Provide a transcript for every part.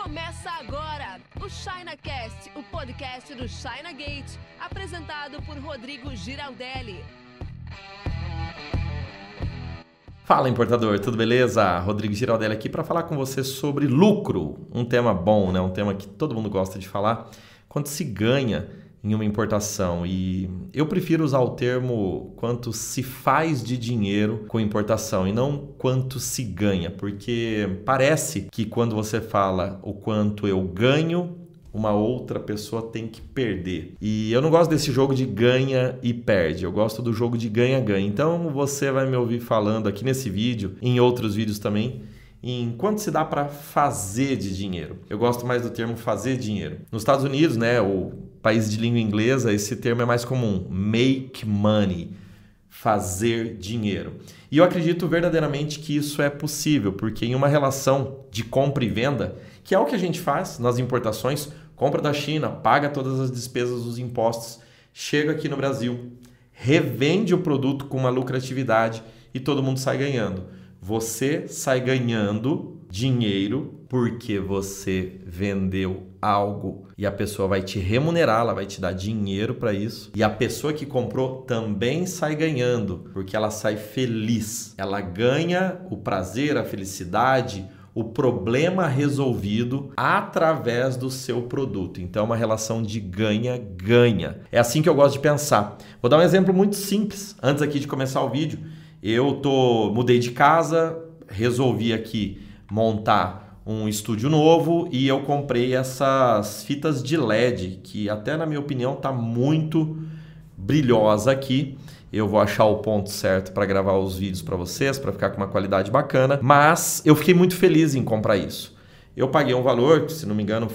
Começa agora o ChinaCast, o podcast do China Gate, apresentado por Rodrigo Giraldelli. Fala importador, tudo beleza? Rodrigo Giraldelli aqui para falar com você sobre lucro, um tema bom, né? Um tema que todo mundo gosta de falar. Quanto se ganha em uma importação e eu prefiro usar o termo quanto se faz de dinheiro com importação e não quanto se ganha, porque parece que quando você fala o quanto eu ganho, uma outra pessoa tem que perder. E eu não gosto desse jogo de ganha e perde. Eu gosto do jogo de ganha-ganha. Então você vai me ouvir falando aqui nesse vídeo, em outros vídeos também, em quanto se dá para fazer de dinheiro. Eu gosto mais do termo fazer dinheiro. Nos Estados Unidos, né, o país de língua inglesa, esse termo é mais comum, make money, fazer dinheiro. E eu acredito verdadeiramente que isso é possível, porque em uma relação de compra e venda, que é o que a gente faz nas importações, compra da China, paga todas as despesas, os impostos, chega aqui no Brasil, revende o produto com uma lucratividade e todo mundo sai ganhando. Você sai ganhando dinheiro porque você vendeu algo e a pessoa vai te remunerar, ela vai te dar dinheiro para isso. E a pessoa que comprou também sai ganhando, porque ela sai feliz. Ela ganha o prazer, a felicidade, o problema resolvido através do seu produto. Então, é uma relação de ganha-ganha. É assim que eu gosto de pensar. Vou dar um exemplo muito simples antes aqui de começar o vídeo. Eu tô mudei de casa, resolvi aqui montar um estúdio novo e eu comprei essas fitas de LED que até na minha opinião tá muito brilhosa aqui. Eu vou achar o ponto certo para gravar os vídeos para vocês, para ficar com uma qualidade bacana, mas eu fiquei muito feliz em comprar isso. Eu paguei um valor, se não me engano,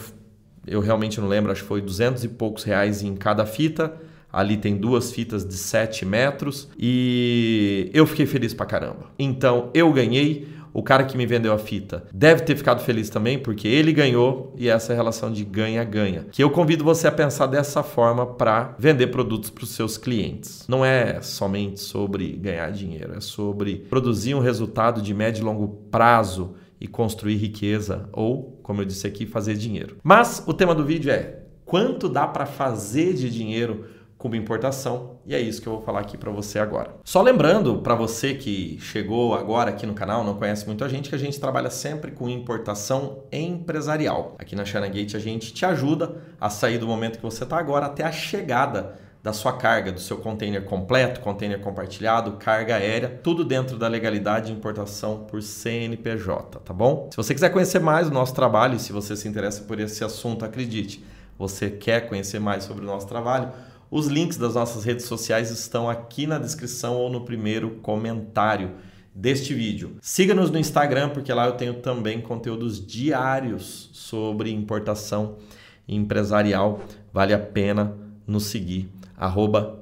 eu realmente não lembro, acho que foi 200 e poucos reais em cada fita Ali tem duas fitas de 7 metros e eu fiquei feliz pra caramba. Então eu ganhei, o cara que me vendeu a fita deve ter ficado feliz também, porque ele ganhou e essa relação de ganha-ganha. Que eu convido você a pensar dessa forma para vender produtos para os seus clientes. Não é somente sobre ganhar dinheiro, é sobre produzir um resultado de médio e longo prazo e construir riqueza ou, como eu disse aqui, fazer dinheiro. Mas o tema do vídeo é quanto dá para fazer de dinheiro como importação, e é isso que eu vou falar aqui para você agora. Só lembrando para você que chegou agora aqui no canal, não conhece muito a gente, que a gente trabalha sempre com importação empresarial. Aqui na China Gate a gente te ajuda a sair do momento que você está agora até a chegada da sua carga, do seu container completo, container compartilhado, carga aérea, tudo dentro da legalidade de importação por CNPJ, tá bom? Se você quiser conhecer mais do nosso trabalho, se você se interessa por esse assunto, acredite, você quer conhecer mais sobre o nosso trabalho, os links das nossas redes sociais estão aqui na descrição ou no primeiro comentário deste vídeo. Siga-nos no Instagram, porque lá eu tenho também conteúdos diários sobre importação empresarial. Vale a pena nos seguir. Arroba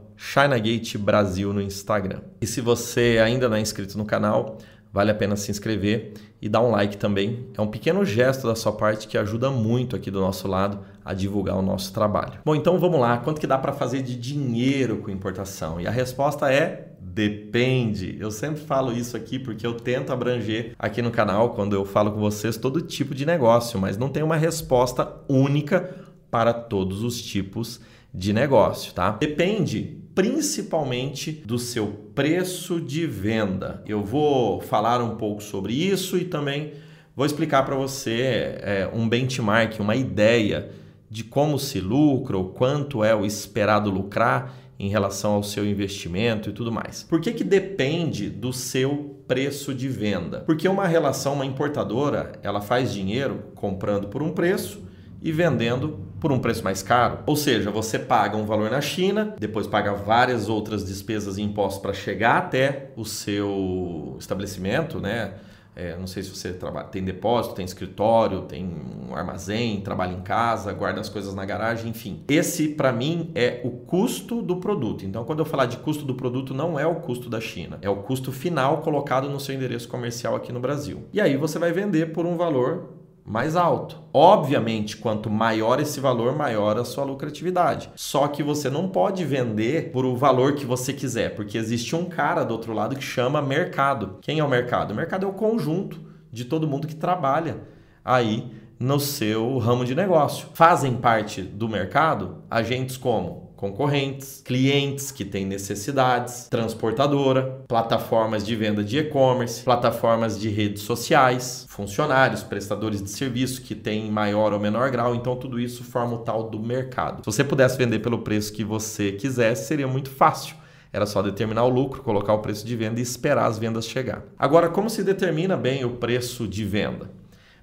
Brasil no Instagram. E se você ainda não é inscrito no canal, vale a pena se inscrever e dar um like também. É um pequeno gesto da sua parte que ajuda muito aqui do nosso lado a divulgar o nosso trabalho. Bom, então vamos lá. Quanto que dá para fazer de dinheiro com importação? E a resposta é Depende. Eu sempre falo isso aqui porque eu tento abranger aqui no canal, quando eu falo com vocês, todo tipo de negócio, mas não tem uma resposta única para todos os tipos de negócio, tá? Depende principalmente do seu preço de venda. Eu vou falar um pouco sobre isso e também vou explicar para você é, um benchmark, uma ideia de como se lucra, ou quanto é o esperado lucrar em relação ao seu investimento e tudo mais. Por que, que depende do seu preço de venda? Porque uma relação, uma importadora, ela faz dinheiro comprando por um preço e vendendo por um preço mais caro. Ou seja, você paga um valor na China, depois paga várias outras despesas e impostos para chegar até o seu estabelecimento, né? É, não sei se você trabalha, tem depósito, tem escritório, tem um armazém, trabalha em casa, guarda as coisas na garagem, enfim. Esse, para mim, é o custo do produto. Então, quando eu falar de custo do produto, não é o custo da China, é o custo final colocado no seu endereço comercial aqui no Brasil. E aí você vai vender por um valor mais alto. Obviamente, quanto maior esse valor, maior a sua lucratividade. Só que você não pode vender por o valor que você quiser, porque existe um cara do outro lado que chama mercado. Quem é o mercado? O mercado é o conjunto de todo mundo que trabalha aí no seu ramo de negócio. Fazem parte do mercado agentes como concorrentes, clientes que têm necessidades, transportadora, plataformas de venda de e-commerce, plataformas de redes sociais, funcionários, prestadores de serviço que têm maior ou menor grau. Então, tudo isso forma o tal do mercado. Se você pudesse vender pelo preço que você quisesse, seria muito fácil. Era só determinar o lucro, colocar o preço de venda e esperar as vendas chegar. Agora, como se determina bem o preço de venda?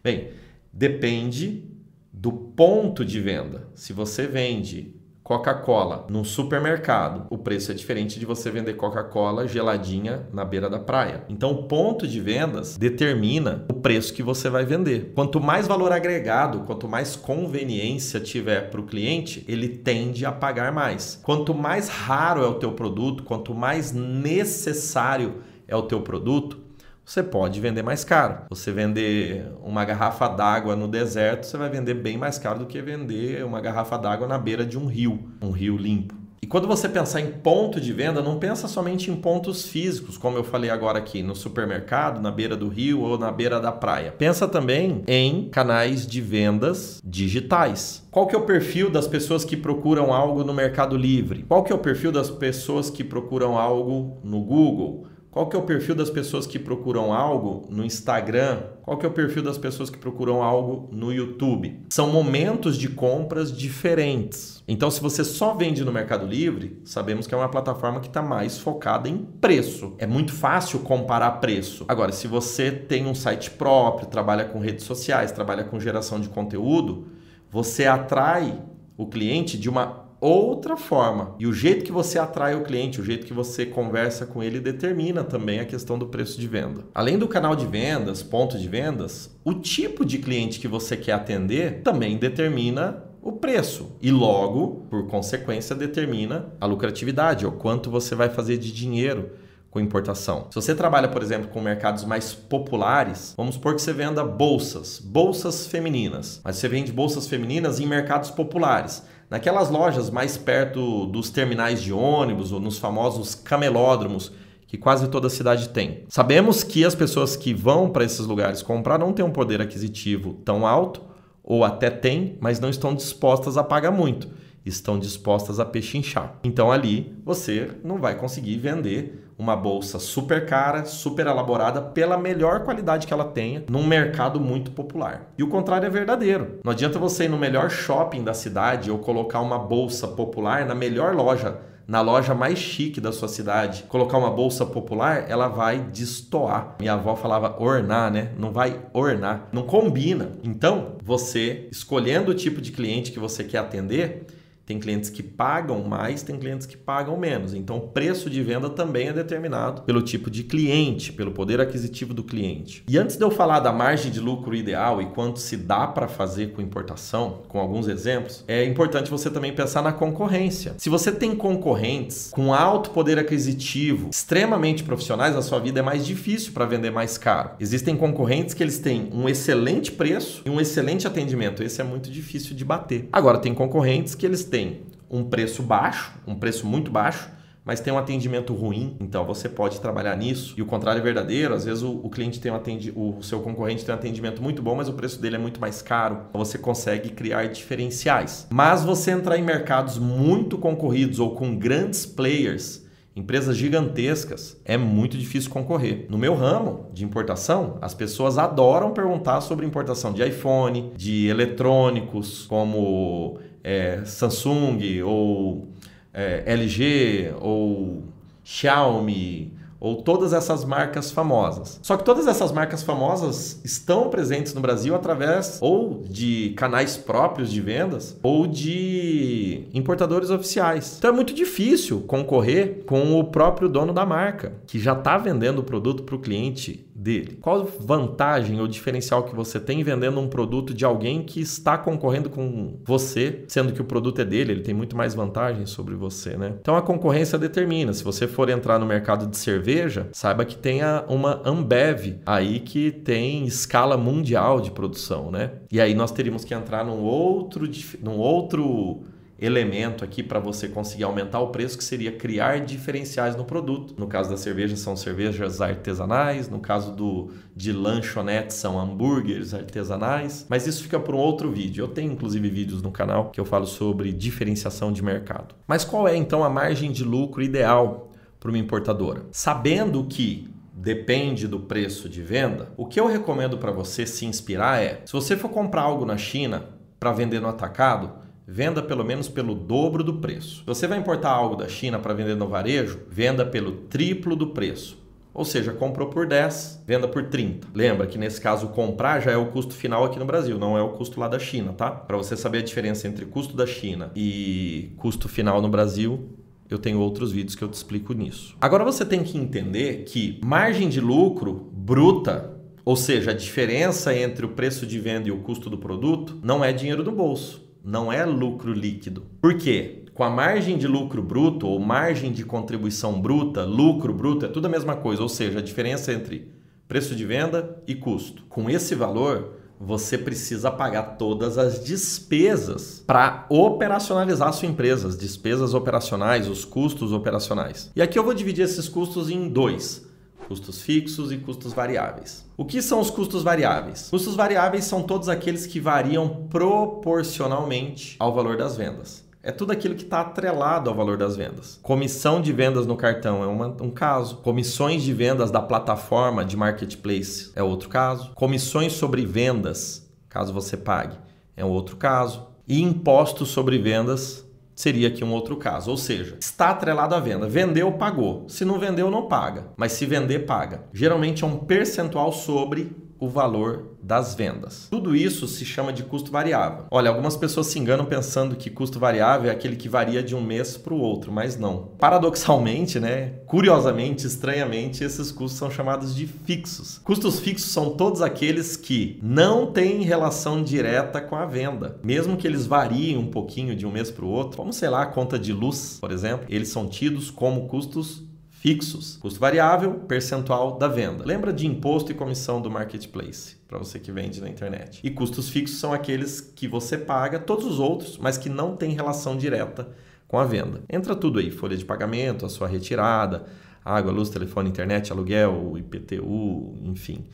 Bem, depende do ponto de venda. Se você vende Coca-Cola no supermercado, o preço é diferente de você vender Coca-Cola geladinha na beira da praia. Então, o ponto de vendas determina o preço que você vai vender. Quanto mais valor agregado, quanto mais conveniência tiver para o cliente, ele tende a pagar mais. Quanto mais raro é o teu produto, quanto mais necessário é o teu produto, você pode vender mais caro. Você vender uma garrafa d'água no deserto, você vai vender bem mais caro do que vender uma garrafa d'água na beira de um rio, um rio limpo. E quando você pensar em ponto de venda, não pensa somente em pontos físicos, como eu falei agora aqui, no supermercado, na beira do rio ou na beira da praia. Pensa também em canais de vendas digitais. Qual que é o perfil das pessoas que procuram algo no Mercado Livre? Qual que é o perfil das pessoas que procuram algo no Google? Qual que é o perfil das pessoas que procuram algo no Instagram? Qual que é o perfil das pessoas que procuram algo no YouTube? São momentos de compras diferentes. Então, se você só vende no Mercado Livre, sabemos que é uma plataforma que está mais focada em preço. É muito fácil comparar preço. Agora, se você tem um site próprio, trabalha com redes sociais, trabalha com geração de conteúdo, você atrai o cliente de uma outra forma. E o jeito que você atrai o cliente, o jeito que você conversa com ele, determina também a questão do preço de venda. Além do canal de vendas, ponto de vendas, o tipo de cliente que você quer atender também determina o preço e logo, por consequência, determina a lucratividade, ou quanto você vai fazer de dinheiro com importação. Se você trabalha, por exemplo, com mercados mais populares, vamos supor que você venda bolsas, bolsas femininas, mas você vende bolsas femininas em mercados populares naquelas lojas mais perto dos terminais de ônibus ou nos famosos camelódromos que quase toda cidade tem. Sabemos que as pessoas que vão para esses lugares comprar não têm um poder aquisitivo tão alto, ou até têm, mas não estão dispostas a pagar muito, estão dispostas a pechinchar. Então ali você não vai conseguir vender uma bolsa super cara, super elaborada, pela melhor qualidade que ela tenha, num mercado muito popular. E o contrário é verdadeiro. Não adianta você ir no melhor shopping da cidade ou colocar uma bolsa popular na melhor loja na loja mais chique da sua cidade, colocar uma bolsa popular, ela vai destoar. Minha avó falava ornar, né? Não vai ornar, não combina. Então, você escolhendo o tipo de cliente que você quer atender, tem clientes que pagam mais, tem clientes que pagam menos. Então, o preço de venda também é determinado pelo tipo de cliente, pelo poder aquisitivo do cliente. E antes de eu falar da margem de lucro ideal e quanto se dá para fazer com importação, com alguns exemplos, é importante você também pensar na concorrência. Se você tem concorrentes com alto poder aquisitivo, extremamente profissionais, a sua vida é mais difícil para vender mais caro. Existem concorrentes que eles têm um excelente preço e um excelente atendimento. Esse é muito difícil de bater. Agora, tem concorrentes que eles têm tem um preço baixo, um preço muito baixo, mas tem um atendimento ruim, então você pode trabalhar nisso. E o contrário é verdadeiro, às vezes o, o cliente tem um atendi, o seu concorrente tem um atendimento muito bom, mas o preço dele é muito mais caro. Então você consegue criar diferenciais. Mas você entrar em mercados muito concorridos ou com grandes players, empresas gigantescas, é muito difícil concorrer. No meu ramo de importação, as pessoas adoram perguntar sobre importação de iPhone, de eletrônicos, como é, Samsung ou é, LG ou Xiaomi ou todas essas marcas famosas. Só que todas essas marcas famosas estão presentes no Brasil através ou de canais próprios de vendas ou de importadores oficiais. Então é muito difícil concorrer com o próprio dono da marca, que já está vendendo o produto para o cliente dele? Qual vantagem ou diferencial que você tem vendendo um produto de alguém que está concorrendo com você, sendo que o produto é dele, ele tem muito mais vantagens sobre você, né? Então a concorrência determina. Se você for entrar no mercado de cerveja, saiba que tem uma Ambev aí que tem escala mundial de produção, né? E aí nós teríamos que entrar num outro, num outro elemento aqui para você conseguir aumentar o preço, que seria criar diferenciais no produto. No caso da cerveja, são cervejas artesanais, no caso do de lanchonete, são hambúrgueres artesanais, mas isso fica para um outro vídeo. Eu tenho inclusive vídeos no canal que eu falo sobre diferenciação de mercado. Mas qual é então a margem de lucro ideal para uma importadora? Sabendo que depende do preço de venda, o que eu recomendo para você se inspirar é: se você for comprar algo na China para vender no atacado, venda pelo menos pelo dobro do preço. Se você vai importar algo da China para vender no varejo, venda pelo triplo do preço. Ou seja, comprou por 10, venda por 30. Lembra que nesse caso comprar já é o custo final aqui no Brasil, não é o custo lá da China, tá? Para você saber a diferença entre custo da China e custo final no Brasil, eu tenho outros vídeos que eu te explico nisso. Agora você tem que entender que margem de lucro bruta ou seja, a diferença entre o preço de venda e o custo do produto não é dinheiro do bolso não é lucro líquido. Por quê? Com a margem de lucro bruto ou margem de contribuição bruta, lucro bruto é tudo a mesma coisa, ou seja, a diferença entre preço de venda e custo. Com esse valor, você precisa pagar todas as despesas para operacionalizar a sua empresa, as despesas operacionais, os custos operacionais. E aqui eu vou dividir esses custos em dois custos fixos e custos variáveis. O que são os custos variáveis? Custos variáveis são todos aqueles que variam proporcionalmente ao valor das vendas. É tudo aquilo que está atrelado ao valor das vendas. Comissão de vendas no cartão é uma, um caso. Comissões de vendas da plataforma de marketplace é outro caso. Comissões sobre vendas, caso você pague, é um outro caso. E impostos sobre vendas seria aqui um outro caso. Ou seja, está atrelado à venda. Vendeu, pagou. Se não vendeu, não paga. Mas se vender, paga. Geralmente é um percentual sobre o valor das vendas. Tudo isso se chama de custo variável. Olha, algumas pessoas se enganam pensando que custo variável é aquele que varia de um mês para o outro, mas não. Paradoxalmente, né, curiosamente, estranhamente, esses custos são chamados de fixos. Custos fixos são todos aqueles que não têm relação direta com a venda, mesmo que eles variem um pouquinho de um mês para o outro. Como sei lá, a conta de luz, por exemplo, eles são tidos como custos fixos. Custo variável, percentual da venda. Lembra de imposto e comissão do marketplace, para você que vende na internet. E custos fixos são aqueles que você paga, todos os outros, mas que não têm relação direta com a venda. Entra tudo aí, folha de pagamento, a sua retirada, água, luz, telefone, internet, aluguel, IPTU, enfim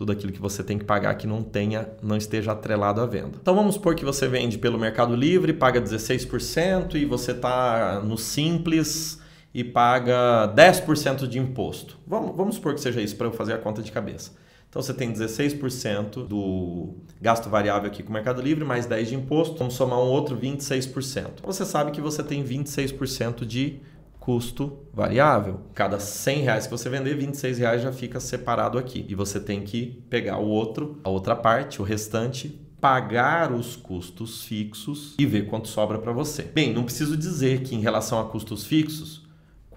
tudo aquilo que você tem que pagar que não tenha, não esteja atrelado à venda. Então vamos supor que você vende pelo Mercado Livre, paga 16% e você está no simples e paga 10% de imposto. Vamos, vamos supor que seja isso para eu fazer a conta de cabeça. Então você tem 16% do gasto variável aqui com o Mercado Livre, mais 10% de imposto, vamos somar um outro 26%. Você sabe que você tem 26% de custo variável. Cada 100 reais que você vender, 26 reais já fica separado aqui. E você tem que pegar o outro, a outra parte, o restante, pagar os custos fixos e ver quanto sobra para você. Bem, não preciso dizer que em relação a custos fixos,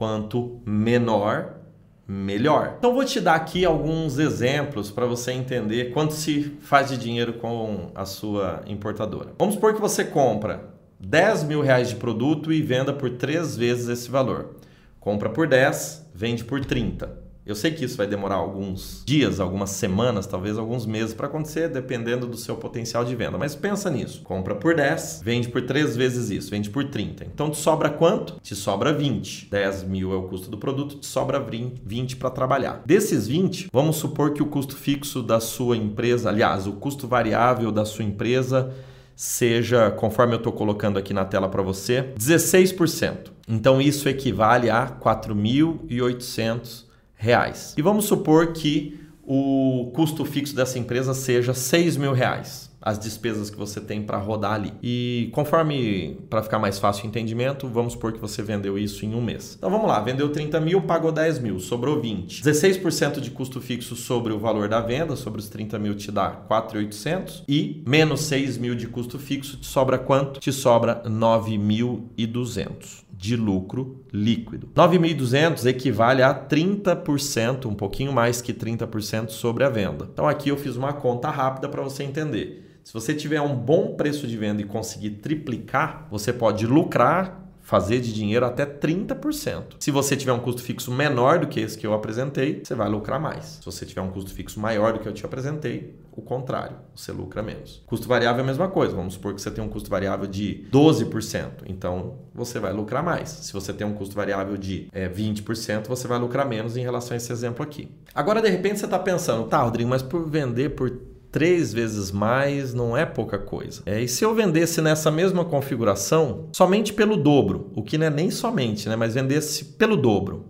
quanto menor, melhor. Então vou te dar aqui alguns exemplos para você entender quanto se faz de dinheiro com a sua importadora. Vamos supor que você compra 10 mil reais de produto e venda por três vezes esse valor. Compra por 10, vende por 30. Eu sei que isso vai demorar alguns dias, algumas semanas, talvez alguns meses para acontecer, dependendo do seu potencial de venda. Mas pensa nisso. Compra por 10, vende por 3 vezes isso, vende por 30. Então te sobra quanto? Te sobra 20. 10 mil é o custo do produto, te sobra 20 para trabalhar. Desses 20, vamos supor que o custo fixo da sua empresa, aliás, o custo variável da sua empresa seja, conforme eu estou colocando aqui na tela para você, 16%. Então isso equivale a 4.800 reais. E vamos supor que o custo fixo dessa empresa seja 6 mil reais as despesas que você tem para rodar ali. E conforme, para ficar mais fácil o entendimento, vamos supor que você vendeu isso em um mês. Então vamos lá, vendeu 30 mil, pagou 10 mil, sobrou 20. 16% de custo fixo sobre o valor da venda, sobre os 30 mil te dá 4.800 e menos 6 mil de custo fixo, te sobra quanto? Te sobra 9.200 de lucro líquido. 9.200 equivale a 30%, um pouquinho mais que 30% sobre a venda. Então aqui eu fiz uma conta rápida para você entender. Se você tiver um bom preço de venda e conseguir triplicar, você pode lucrar fazer de dinheiro até 30%. Se você tiver um custo fixo menor do que esse que eu apresentei, você vai lucrar mais. Se você tiver um custo fixo maior do que eu te apresentei, o contrário, você lucra menos. Custo variável é a mesma coisa. Vamos supor que você tem um custo variável de 12%, então você vai lucrar mais. Se você tem um custo variável de é, 20%, você vai lucrar menos em relação a esse exemplo aqui. Agora, de repente, você está pensando, tá, Rodrigo, mas por vender por três vezes mais não é pouca coisa. É, e se eu vendesse nessa mesma configuração somente pelo dobro, o que não é nem somente, né, mas vendesse pelo dobro,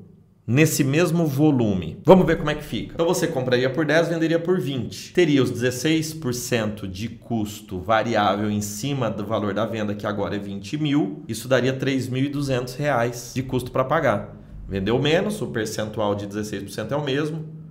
nesse mesmo volume. Vamos ver como é que fica. Então você compraria por 10, venderia por 20. Teria os 16% de custo variável em cima do valor da venda, que agora é 20 mil. Isso daria 3.200 reais de custo para pagar. Vendeu menos, o percentual de 16% é o mesmo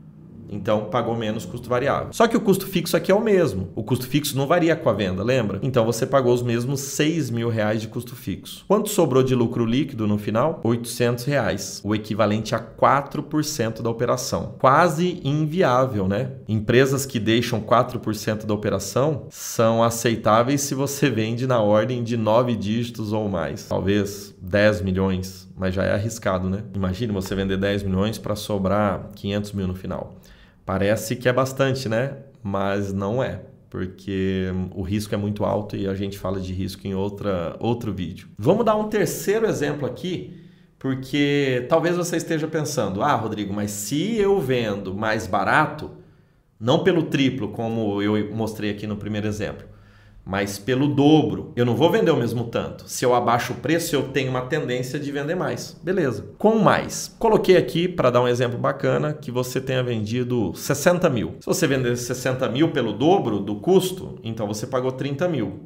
então pagou menos custo variável. Só que o custo fixo aqui é o mesmo. O custo fixo não varia com a venda, lembra? Então você pagou os mesmos 6 mil reais de custo fixo. Quanto sobrou de lucro líquido no final? 800 reais, o equivalente a 4% da operação. Quase inviável, né? Empresas que deixam 4% da operação são aceitáveis se você vende na ordem de 9 dígitos ou mais. Talvez 10 milhões, mas já é arriscado, né? Imagine você vender 10 milhões para sobrar 500 mil no final. Parece que é bastante, né? Mas não é, porque o risco é muito alto e a gente fala de risco em outra, outro vídeo. Vamos dar um terceiro exemplo aqui, porque talvez você esteja pensando: ah, Rodrigo, mas se eu vendo mais barato, não pelo triplo, como eu mostrei aqui no primeiro exemplo, mas pelo dobro. Eu não vou vender o mesmo tanto. Se eu abaixo o preço, eu tenho uma tendência de vender mais. Beleza. Com mais. Coloquei aqui para dar um exemplo bacana que você tenha vendido 60 mil. Se você vender 60 mil pelo dobro do custo, então você pagou 30 mil.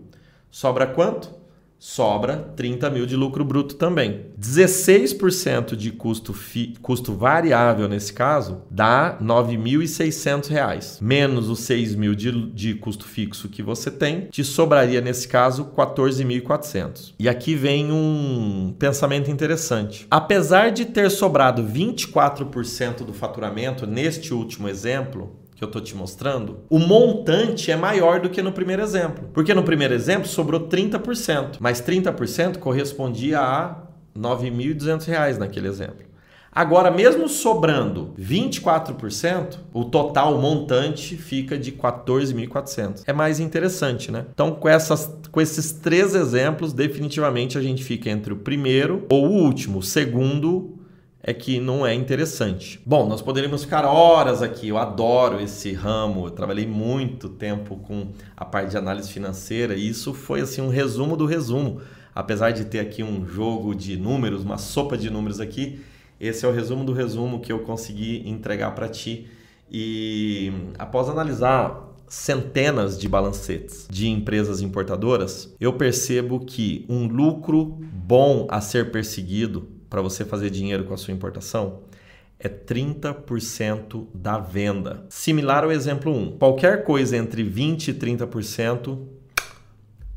Sobra quanto? Sobra 30 mil de lucro bruto também. 16% de custo, fi, custo variável nesse caso dá R$ 9.600, menos os 6 mil de, de custo fixo que você tem, te sobraria nesse caso 14.400. E aqui vem um pensamento interessante. Apesar de ter sobrado 24% do faturamento neste último exemplo, que eu estou te mostrando, o montante é maior do que no primeiro exemplo. Porque no primeiro exemplo sobrou 30%, mas 30% correspondia a R$ 9.200 naquele exemplo. Agora, mesmo sobrando 24%, o total montante fica de 14.400. É mais interessante, né? Então, com, essas, com esses três exemplos, definitivamente a gente fica entre o primeiro ou o último. O segundo é que não é interessante. Bom, nós poderíamos ficar horas aqui. Eu adoro esse ramo. Eu trabalhei muito tempo com a parte de análise financeira e isso foi assim um resumo do resumo. Apesar de ter aqui um jogo de números, uma sopa de números aqui, esse é o resumo do resumo que eu consegui entregar para ti. E após analisar centenas de balancetes de empresas importadoras, eu percebo que um lucro bom a ser perseguido para você fazer dinheiro com a sua importação é 30% da venda. Similar ao exemplo 1. Qualquer coisa entre 20% e 30%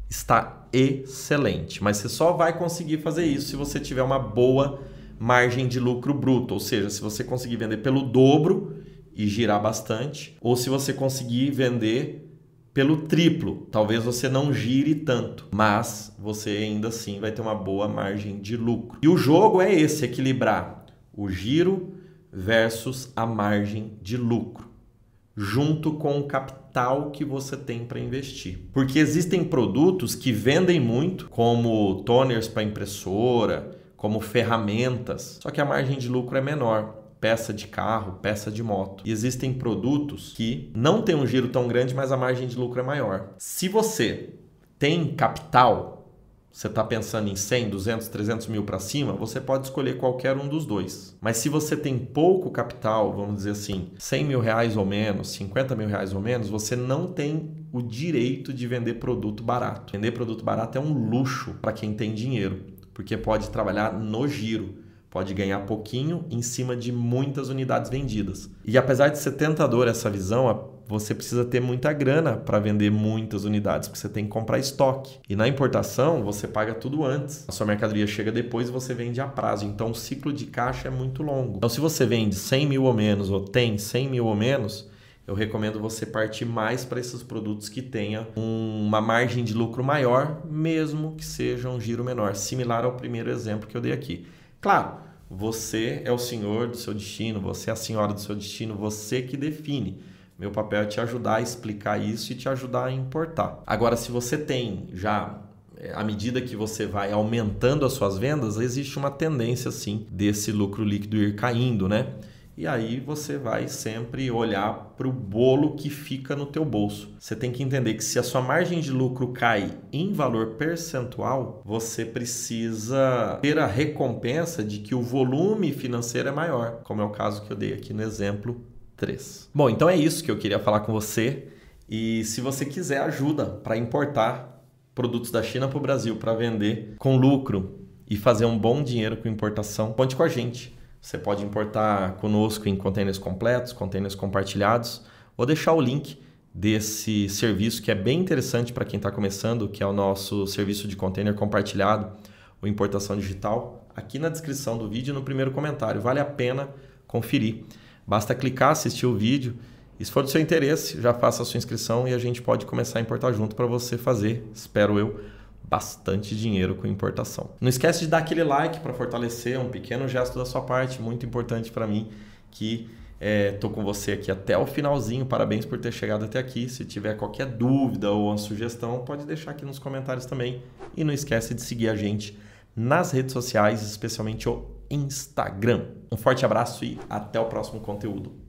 está excelente, mas você só vai conseguir fazer isso se você tiver uma boa margem de lucro bruto, ou seja, se você conseguir vender pelo dobro e girar bastante, ou se você conseguir vender pelo triplo. Talvez você não gire tanto, mas você ainda assim vai ter uma boa margem de lucro. E o jogo é esse: equilibrar o giro versus a margem de lucro, junto com o capital que você tem para investir. Porque existem produtos que vendem muito, como toners para impressora, como ferramentas, só que a margem de lucro é menor peça de carro, peça de moto. E existem produtos que não têm um giro tão grande, mas a margem de lucro é maior. Se você tem capital, você está pensando em 100, 200, 300 mil para cima, você pode escolher qualquer um dos dois. Mas se você tem pouco capital, vamos dizer assim, 100 mil reais ou menos, 50 mil reais ou menos, você não tem o direito de vender produto barato. Vender produto barato é um luxo para quem tem dinheiro, porque pode trabalhar no giro pode ganhar pouquinho em cima de muitas unidades vendidas. E apesar de ser tentador essa visão, você precisa ter muita grana para vender muitas unidades, porque você tem que comprar estoque. E na importação, você paga tudo antes. A sua mercadoria chega depois e você vende a prazo. Então, o ciclo de caixa é muito longo. Então, se você vende 100 mil ou menos, ou tem 100 mil ou menos, eu recomendo você partir mais para esses produtos que tenham uma margem de lucro maior, mesmo que seja um giro menor, similar ao primeiro exemplo que eu dei aqui. Claro, você é o senhor do seu destino, você é a senhora do seu destino, você que define. Meu papel é te ajudar a explicar isso e te ajudar a importar. Agora, se você tem já é, à medida que você vai aumentando as suas vendas, existe uma tendência sim desse lucro líquido ir caindo, né? E aí você vai sempre olhar para o bolo que fica no teu bolso. Você tem que entender que se a sua margem de lucro cai em valor percentual, você precisa ter a recompensa de que o volume financeiro é maior, como é o caso que eu dei aqui no exemplo 3. Bom, então é isso que eu queria falar com você. E se você quiser ajuda para importar produtos da China para o Brasil para vender com lucro e fazer um bom dinheiro com importação, conte com a gente. Você pode importar conosco em containers completos, containers compartilhados, ou deixar o link desse serviço que é bem interessante para quem está começando, que é o nosso serviço de container compartilhado, o importação digital, aqui na descrição do vídeo no primeiro comentário. Vale a pena conferir. Basta clicar, assistir o vídeo. E se for do seu interesse, já faça a sua inscrição e a gente pode começar a importar junto para você fazer, espero eu, bastante dinheiro com importação. Não esquece de dar aquele like para fortalecer, um pequeno gesto da sua parte, muito importante para mim, que estou é, com você aqui até o finalzinho. Parabéns por ter chegado até aqui. Se tiver qualquer dúvida ou uma sugestão, pode deixar aqui nos comentários também. E não esquece de seguir a gente nas redes sociais, especialmente o Instagram. Um forte abraço e até o próximo conteúdo.